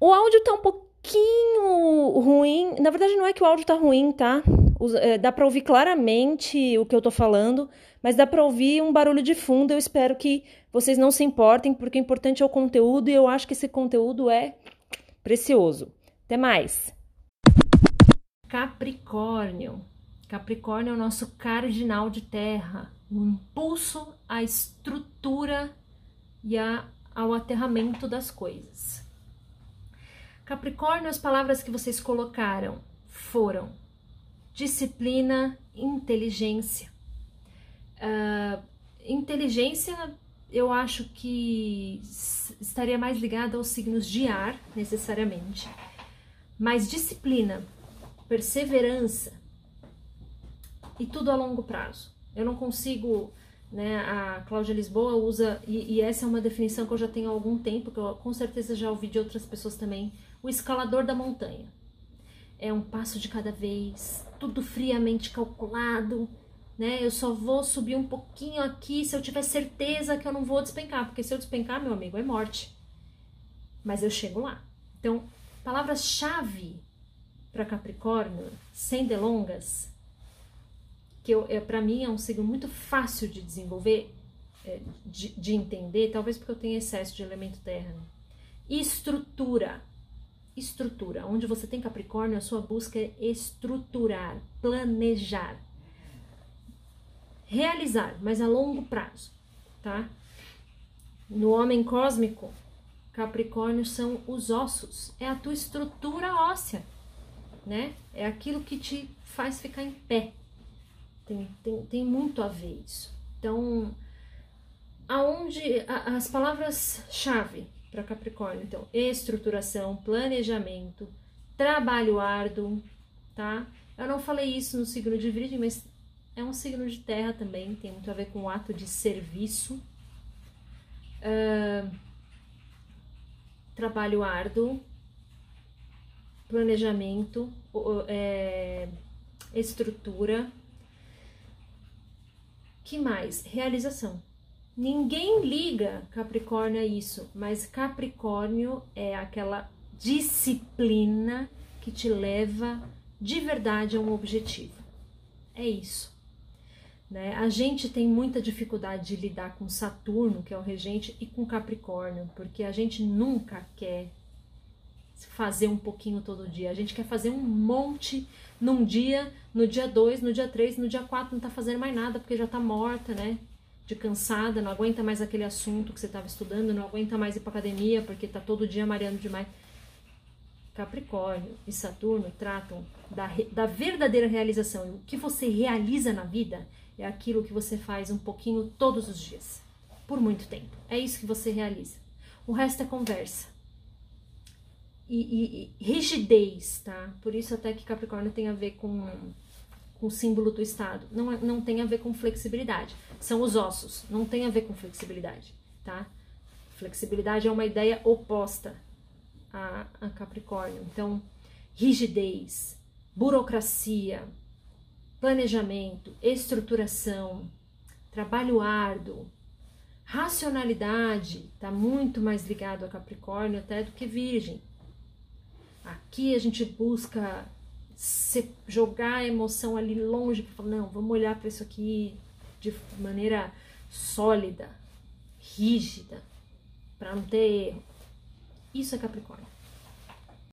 O áudio tá um pouquinho ruim. Na verdade, não é que o áudio tá ruim, tá? É, dá para ouvir claramente o que eu tô falando, mas dá para ouvir um barulho de fundo. Eu espero que vocês não se importem, porque o importante é o conteúdo e eu acho que esse conteúdo é precioso. Até mais. Capricórnio. Capricórnio é o nosso cardinal de terra, o impulso à estrutura e ao aterramento das coisas. Capricórnio, as palavras que vocês colocaram foram disciplina, inteligência. Uh, inteligência, eu acho que estaria mais ligada aos signos de ar, necessariamente. Mas disciplina, perseverança e tudo a longo prazo. Eu não consigo né? A Cláudia Lisboa usa, e, e, essa é uma definição que eu já tenho há algum tempo, que eu com certeza já ouvi de outras pessoas também, o escalador da montanha. É um passo de cada vez, tudo friamente calculado, né? Eu só vou subir um pouquinho aqui se eu tiver certeza que eu não vou despencar, porque se eu despencar, meu amigo, é morte. Mas eu chego lá. Então, palavras-chave para Capricórnio, sem delongas, que é, para mim é um signo muito fácil de desenvolver, é, de, de, entender, talvez porque eu tenho excesso de elemento terra. Né? Estrutura. Estrutura. Onde você tem Capricórnio, a sua busca é estruturar, planejar, realizar, mas a longo prazo, tá? No homem cósmico, Capricórnio são os ossos, é a tua estrutura óssea, né? É aquilo que te faz ficar em pé, tem, tem, tem muito a ver isso. Então, aonde a, as palavras-chave para Capricórnio, então, estruturação, planejamento, trabalho árduo, tá? Eu não falei isso no signo de Virgem, mas é um signo de terra também, tem muito a ver com o ato de serviço. Uh, trabalho árduo, planejamento, é, estrutura, que mais? Realização. Ninguém liga Capricórnio a isso, mas Capricórnio é aquela disciplina que te leva de verdade a um objetivo. É isso. Né? A gente tem muita dificuldade de lidar com Saturno, que é o regente, e com Capricórnio, porque a gente nunca quer fazer um pouquinho todo dia. A gente quer fazer um monte num dia, no dia 2, no dia 3, no dia 4 não tá fazendo mais nada porque já tá morta, né? De cansada, não aguenta mais aquele assunto que você estava estudando, não aguenta mais ir para academia porque tá todo dia mareando demais. Capricórnio e Saturno tratam da, da verdadeira realização. O que você realiza na vida é aquilo que você faz um pouquinho todos os dias, por muito tempo. É isso que você realiza. O resto é conversa e, e, rigidez, tá? Por isso até que Capricórnio tem a ver com, com o símbolo do estado. Não, é, não tem a ver com flexibilidade. São os ossos, não tem a ver com flexibilidade, tá? Flexibilidade é uma ideia oposta a, a Capricórnio. Então, rigidez, burocracia, planejamento, estruturação, trabalho árduo, racionalidade está muito mais ligado a Capricórnio até do que Virgem. Aqui a gente busca jogar a emoção ali longe para falar, não, vamos olhar para isso aqui de maneira sólida, rígida, para não ter erro. Isso é Capricórnio.